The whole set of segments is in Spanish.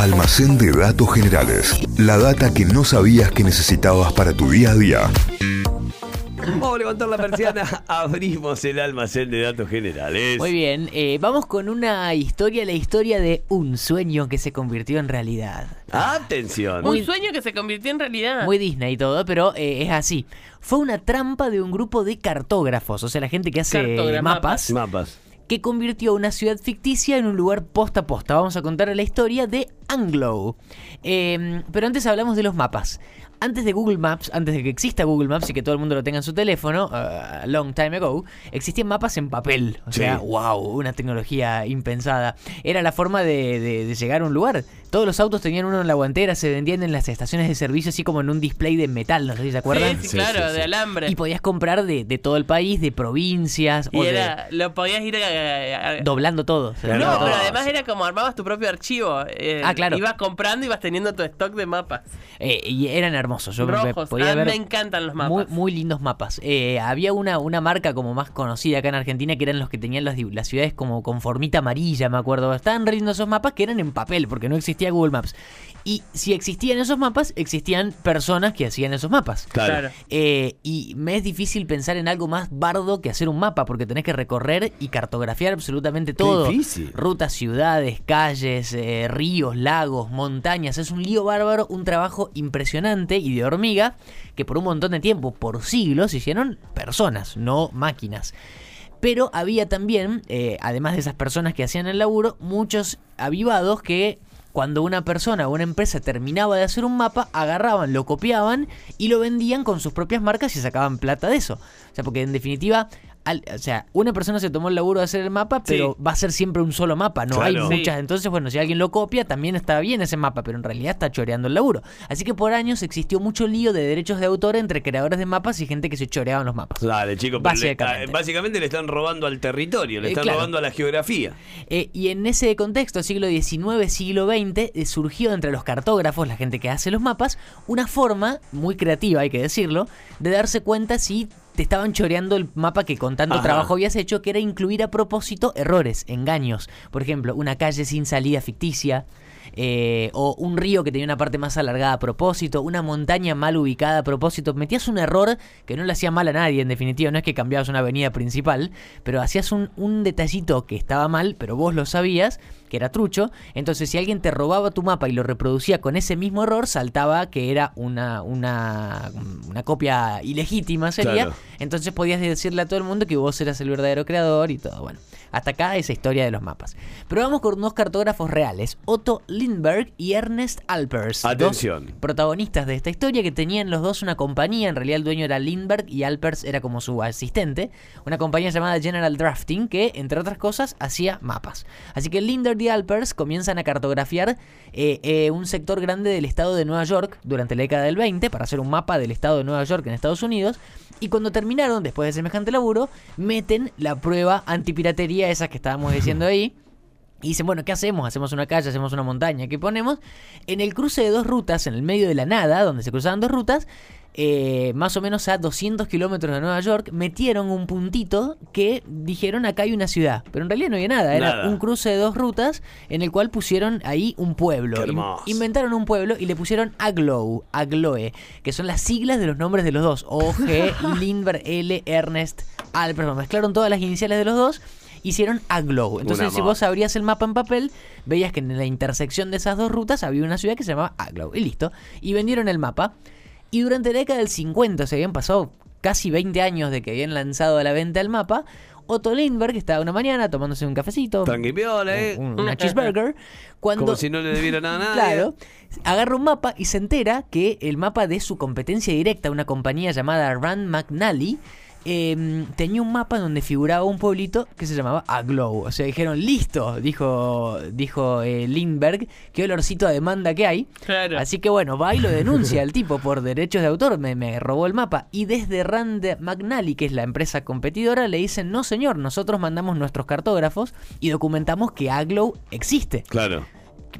Almacén de datos generales. La data que no sabías que necesitabas para tu día a día. Vamos a levantar la persiana, abrimos el almacén de datos generales. Muy bien, eh, vamos con una historia, la historia de un sueño que se convirtió en realidad. Atención. Muy- Un sueño que se convirtió en realidad. Muy Disney y todo, pero eh, es así. Fue una trampa de un grupo de cartógrafos, o sea, la gente que hace Cartogra- mapas, Mapas. que convirtió una ciudad ficticia en un lugar posta a posta. Vamos a contar la historia de Anglo. Eh, pero antes hablamos de los mapas. Antes de Google Maps, antes de que exista Google Maps y que todo el mundo lo tenga en su teléfono, a long time ago, existían mapas en papel. O sea, wow, una tecnología impensada. Era la forma de, de- de llegar a un lugar. Todos los autos tenían uno en la guantera, se vendían en las estaciones de servicio así como en un display de metal, no sé si se acuerdan. Sí, sí, claro, sí, sí. de alambre. Y podías comprar de, de todo el país, de provincias, Y o de- era, lo podías ir a, a- doblando todo. No, pero además era como armabas tu propio archivo. eh, Ah, claro. Ibas comprando y ibas teniendo tu stock de mapas. Eh, y eran hermosos. Yo me- Rojos. podía a mí ver me encantan los mapas. muy lindos mapas. Eh, había una, una marca como más conocida acá en Argentina que eran los que tenían las, las ciudades como con formita amarilla, me acuerdo. Estaban re lindos esos mapas que eran en papel porque no existía Google Maps. Y si existían esos mapas, existían personas que hacían esos mapas. Claro. Eh, y me es difícil pensar en algo más bardo que hacer un mapa, porque tenés que recorrer y cartografiar absolutamente todo. difícil. Rutas, ciudades, calles, eh, ríos, lagos, montañas. Es un lío bárbaro, un trabajo impresionante y de hormiga que por un montón de tiempo, por siglos, hicieron personas, no máquinas. Pero había también, eh, además de esas personas que hacían el laburo, muchos avivados que cuando una persona o una empresa terminaba de hacer un mapa, agarraban, lo copiaban y lo vendían con sus propias marcas y sacaban plata de eso. O sea, porque en definitiva, al- o sea, una persona se tomó el laburo de hacer el mapa, pero va a ser siempre un solo mapa, no hay. Sí. muchas. Entonces, bueno, si alguien lo copia, también está bien ese mapa, pero en realidad está choreando el laburo. Así que por años existió mucho lío de derechos de autor entre creadores de mapas y gente que se choreaban los mapas. Dale, chicos. le- Básicamente. ah, básicamente le están robando al territorio, le Eh, están claro. robando a la geografía. Eh, y en ese contexto, siglo XIX, siglo XX, eh, surgió entre los cartógrafos, la gente que hace los mapas, una forma muy creativa, hay que decirlo, de darse cuenta si te estaban choreando el mapa que con tanto Ajá. trabajo habías hecho, que era incluir a propósito errores, engaños. Por ejemplo, una calle sin salida ficticia. Eh, o un río que tenía una parte más alargada a propósito, una montaña mal ubicada a propósito, metías un error que no le hacía mal a nadie, en definitiva, no es que cambiabas una avenida principal, pero hacías un, un detallito que estaba mal, pero vos lo sabías, que era trucho, entonces si alguien te robaba tu mapa y lo reproducía con ese mismo error, saltaba que era una, una, una copia ilegítima, sería, Claro. entonces podías decirle a todo el mundo que vos eras el verdadero creador y todo, bueno. Hasta acá esa historia de los mapas. Pero vamos con dos cartógrafos reales, Otto Lindbergh y Ernest Alpers. dos Atención. protagonistas de esta historia que tenían los dos una compañía, en realidad el dueño era Lindbergh y Alpers era como su asistente, una compañía llamada General Drafting que, entre otras cosas, hacía mapas. Así que Lindbergh y Alpers comienzan a cartografiar eh, eh, un sector grande del estado de Nueva York durante la década del 20 para hacer un mapa del estado de Nueva York en Estados Unidos. Y cuando terminaron, después de semejante laburo, meten la prueba antipiratería, esas que estábamos diciendo ahí. Y dicen, bueno, ¿qué hacemos? ¿Hacemos una calle? ¿Hacemos una montaña? ¿Qué ponemos? En el cruce de dos rutas, en el medio de la nada, donde se cruzaban dos rutas, eh, más o menos a 200 kilómetros de Nueva York, metieron un puntito que dijeron acá hay una ciudad. Pero en realidad no había nada, era Nada. un cruce de dos rutas en el cual pusieron ahí un pueblo. Qué inventaron un pueblo y le pusieron Aglow, Agloe, que son las siglas de los nombres de los dos. O-G, Lindbergh, L, Ernest, Albert. Mezclaron todas las iniciales de los dos. Hicieron Aglow. Entonces, Un si vos abrías el mapa en papel, veías que en la intersección de esas dos rutas había una ciudad que se llamaba Aglow. Y listo. Y vendieron el mapa. Y durante la década del 50, se habían pasado casi 20 años de que habían lanzado a la venta el mapa. Otto Lindbergh estaba una mañana tomándose un cafecito, Tranqui piola, eh. un- una cheeseburger, cuando Como si no le debiera nada a nadie. Claro. Agarra un mapa y se entera que el mapa de su competencia directa, una compañía llamada Rand McNally, eh, tenía un mapa donde figuraba un pueblito que se llamaba Aglow. O sea, dijeron, listo, dijo, dijo eh, Lindbergh, qué olorcito a demanda que hay. Claro. Así que bueno, va y lo denuncia el tipo por derechos de autor, me, me robó el mapa. Y desde Rand McNally, que es la empresa competidora, le dicen, no señor, nosotros mandamos nuestros cartógrafos y documentamos que Aglow existe. Claro.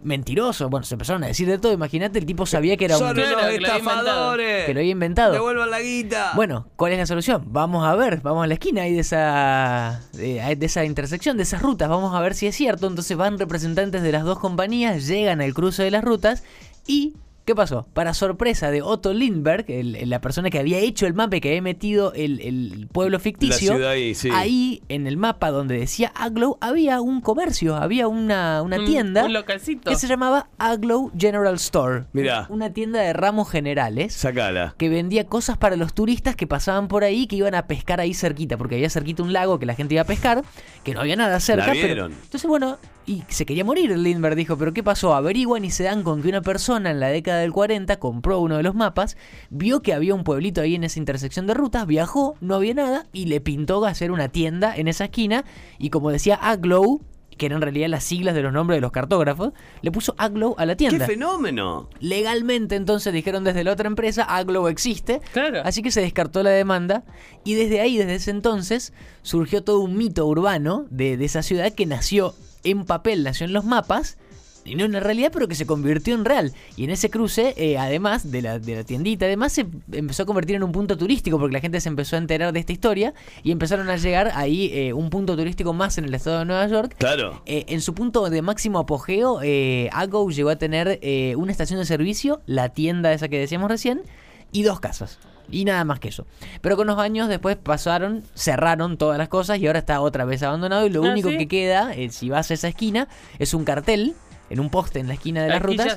Mentiroso. Bueno, se empezaron a decir de todo. Imagínate, el tipo sabía que era un. Son unos que lo había estafadores. Que lo había inventado. Devuelvan la guita. Bueno, ¿cuál es la solución? Vamos a ver, vamos a la esquina ahí de esa, de, de esa intersección, de esas rutas, vamos a ver si es cierto. Entonces van representantes de las dos compañías, llegan al cruce de las rutas y... ¿Qué pasó? Para sorpresa de Otto el- el- la persona que había hecho el mapa y que había metido el, el pueblo ficticio, La ahí, sí. ahí en el mapa donde decía Aglow había un comercio, había una, una Un- tienda un localcito. que se llamaba Aglow General Store. Mirá. Una tienda de ramos generales Sacala. que vendía cosas para los turistas que pasaban por ahí que iban a pescar ahí cerquita, porque había cerquita un lago que la gente iba a pescar, que no había nada cerca. La pero- vieron. entonces, bueno, y se quería morir. Lindbergh dijo, pero ¿qué pasó? Averiguan y se dan con que una persona en la década del 40 compró uno de los mapas, vio que había un pueblito ahí en esa intersección de rutas, viajó, no había nada y le pintó hacer una tienda en esa esquina y como decía Aglow, que eran en realidad las siglas de los nombres de los cartógrafos, le puso Aglow a la ¡Qué tienda. fenómeno! Legalmente entonces dijeron desde la otra empresa, Aglow existe, Claro. así que se descartó la demanda y desde ahí, desde ese entonces, surgió todo un mito urbano de, de esa ciudad que nació en papel, nació en los mapas. Y no en la realidad, pero que se convirtió en real. Y en ese cruce, eh, además de la, de la tiendita, además se empezó a convertir en un punto turístico porque la gente se empezó a enterar de esta historia y empezaron a llegar ahí eh, un punto turístico más en el estado de Nueva York Claro. eh, en su punto de máximo apogeo, eh, Aggo llegó a tener una estación de servicio, la tienda esa que decíamos recién, y dos casas. Y nada más que eso. Pero con los años después pasaron, cerraron todas las cosas y ahora está otra vez abandonado. Y lo Ah, único ¿sí? que queda, eh, si vas a esa esquina, es un cartel en un poste en la esquina de las Aquí rutas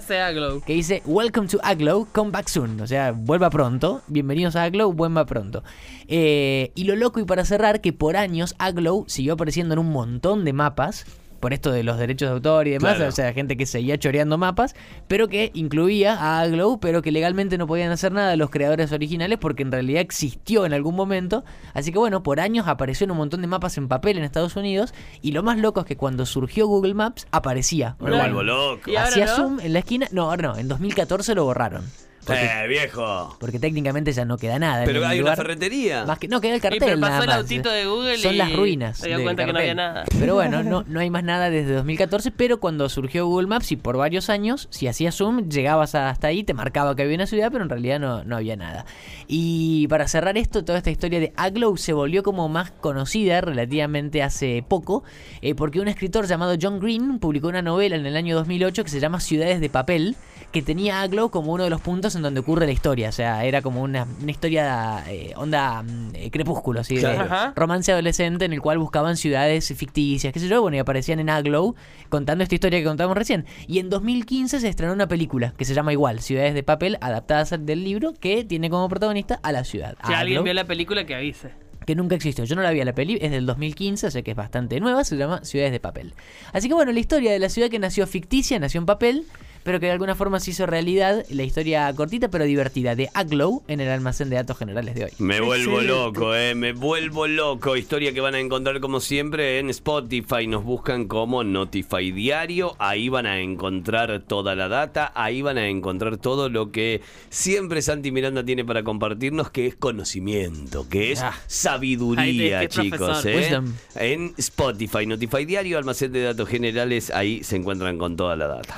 que dice Welcome to Aglow, come back soon. O sea, vuelva pronto. Bienvenidos a Aglow, vuelva pronto. Eh, y lo loco y para cerrar, que por años Aglow siguió apareciendo en un montón de mapas. Por esto de los derechos de autor y demás, Claro. o sea, gente que seguía choreando mapas, pero que incluía a Aglow, pero que legalmente no podían hacer nada los creadores originales porque en realidad existió en algún momento. Así que bueno, por años apareció en un montón de mapas en papel en Estados Unidos. Y lo más loco es que cuando surgió Google Maps aparecía. Me vuelvo loco. Y ahora Hacía no? zoom en la esquina. No, ahora no. En 2014 lo borraron. Porque, Eh, viejo. porque técnicamente ya no queda nada. Pero el hay lugar. una ferretería. Más que, no, queda el Y cartel. nada pasó el más. autito de Google Son y las ruinas. se dio cuenta que no había nada. Pero bueno, no, no hay más nada desde 2014. Pero cuando surgió Google Maps y por varios años, si hacías zoom, llegabas hasta ahí, te marcaba que había una ciudad, pero en realidad no, no había nada. Y para cerrar esto, toda esta historia de Aglow se volvió como más conocida relativamente hace poco, eh, porque un escritor llamado John Green publicó una novela en el año 2008 que se llama Ciudades de Papel, que tenía Aglow como uno de los puntos en donde ocurre la historia. O sea, era como una, una historia eh, onda mm, eh, crepúsculo, así, de Claro. Romance adolescente en el cual buscaban ciudades ficticias, qué sé yo, bueno, y aparecían en Aglow contando esta historia que contamos recién. Y en 2015 se estrenó una película que se llama igual, Ciudades de Papel, adaptadas del libro, que tiene como protagonista a la ciudad. Si alguien vio la película, que avise. que nunca existió. Yo no la vi a la peli, es del 2015, sé que es bastante nueva, se llama Ciudades de Papel. Así que bueno, la historia de la ciudad que nació ficticia, nació en papel, pero que de alguna forma se hizo realidad, la historia cortita pero divertida de Aglow en el almacén de datos generales de hoy. Me vuelvo Excelente. loco, eh, me vuelvo loco. Historia que van a encontrar como siempre en Spotify. Nos buscan como Notify Diario. Ahí van a encontrar toda la data. Ahí van a encontrar todo lo que siempre Santi Miranda tiene para compartirnos, que es conocimiento, que es Ah. Sabiduría, chicos. eh. En Spotify, Notify Diario, almacén de datos generales. Ahí se encuentran con toda la data.